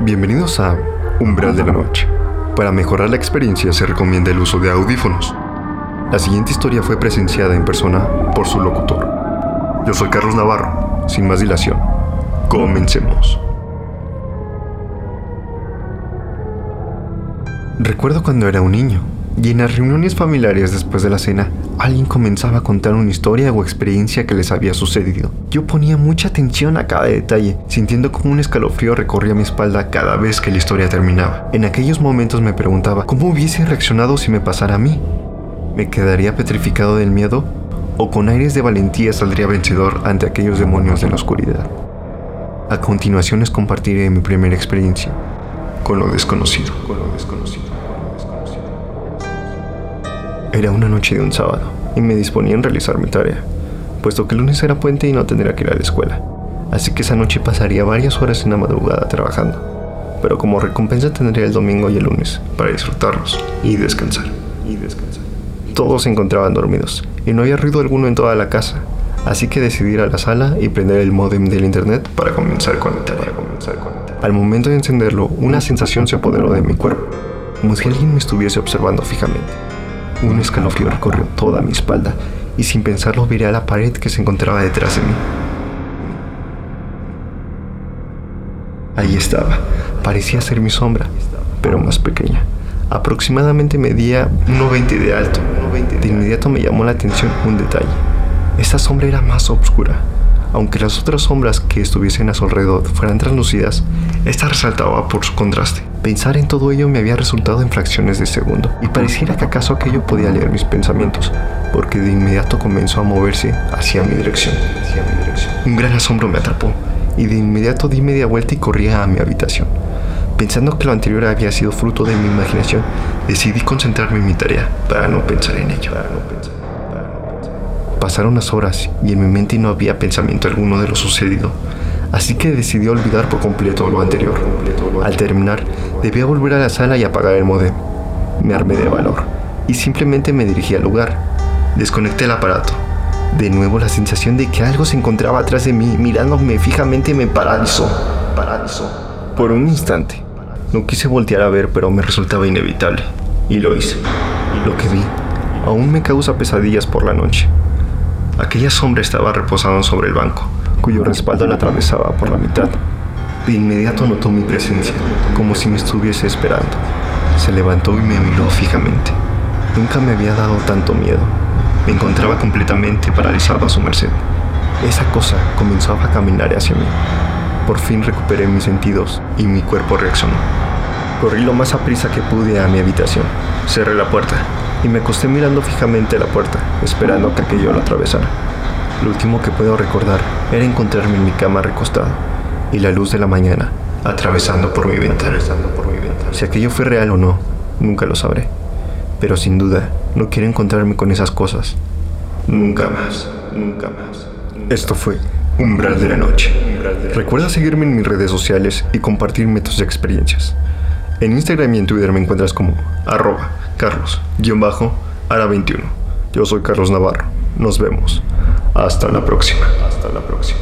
Bienvenidos a Umbral de la Noche. Para mejorar la experiencia se recomienda el uso de audífonos. La siguiente historia fue presenciada en persona por su locutor. Yo soy Carlos Navarro. Sin más dilación, comencemos. Recuerdo cuando era un niño y en las reuniones familiares después de la cena, alguien comenzaba a contar una historia o experiencia que les había sucedido. Yo ponía mucha atención a cada detalle, sintiendo como un escalofrío recorría mi espalda cada vez que la historia terminaba. En aquellos momentos me preguntaba cómo hubiese reaccionado si me pasara a mí. ¿Me quedaría petrificado del miedo? ¿O con aires de valentía saldría vencedor ante aquellos demonios de la oscuridad? A continuación les compartiré mi primera experiencia con lo desconocido. Con lo desconocido. Era una noche de un sábado y me disponía en realizar mi tarea, puesto que el lunes era puente y no tendría que ir a la escuela. Así que esa noche pasaría varias horas en la madrugada trabajando, pero como recompensa tendría el domingo y el lunes para disfrutarlos y descansar. Todos se encontraban dormidos y no había ruido alguno en toda la casa, así que decidí ir a la sala y prender el modem del internet para comenzar con mi tarea. Al momento de encenderlo, una sensación se apoderó de mi cuerpo, como si alguien me estuviese observando fijamente. Un escalofrío recorrió toda mi espalda y sin pensarlo viré a la pared que se encontraba detrás de mí. Ahí estaba. Parecía ser mi sombra, pero más pequeña. Aproximadamente medía 1,20 de alto. De inmediato me llamó la atención un detalle. Esta sombra era más oscura. Aunque las otras sombras que estuviesen a su alrededor fueran translúcidas, esta resaltaba por su contraste. Pensar en todo ello me había resultado en fracciones de segundo, y pareciera que acaso aquello podía leer mis pensamientos, porque de inmediato comenzó a moverse hacia mi dirección. Un gran asombro me atrapó, y de inmediato di media vuelta y corría a mi habitación. Pensando que lo anterior había sido fruto de mi imaginación, decidí concentrarme en mi tarea para no pensar en ello. Pasaron las horas y en mi mente no había pensamiento alguno de lo sucedido así que decidí olvidar por completo lo anterior. Al terminar, debía volver a la sala y apagar el modem. Me armé de valor y simplemente me dirigí al lugar. Desconecté el aparato. De nuevo la sensación de que algo se encontraba atrás de mí, mirándome fijamente, me paralizó. Paralizó. Por un instante. No quise voltear a ver, pero me resultaba inevitable. Y lo hice. Lo que vi aún me causa pesadillas por la noche. Aquella sombra estaba reposando sobre el banco cuyo respaldo la atravesaba por la mitad. De inmediato notó mi presencia, como si me estuviese esperando. Se levantó y me miró fijamente. Nunca me había dado tanto miedo. Me encontraba completamente paralizado a su merced. Esa cosa comenzó a caminar hacia mí. Por fin recuperé mis sentidos y mi cuerpo reaccionó. Corrí lo más a prisa que pude a mi habitación. Cerré la puerta y me acosté mirando fijamente la puerta, esperando que aquello lo atravesara. Lo último que puedo recordar era encontrarme en mi cama recostado y la luz de la mañana atravesando por mi ventana. Si aquello fue real o no, nunca lo sabré. Pero sin duda, no quiero encontrarme con esas cosas. Nunca más, nunca más. Esto fue Umbral de la Noche. Recuerda seguirme en mis redes sociales y compartirme tus experiencias. En Instagram y en Twitter me encuentras como arroba carlos-ara21. Yo soy Carlos Navarro. Nos vemos. Hasta la próxima. Hasta la próxima.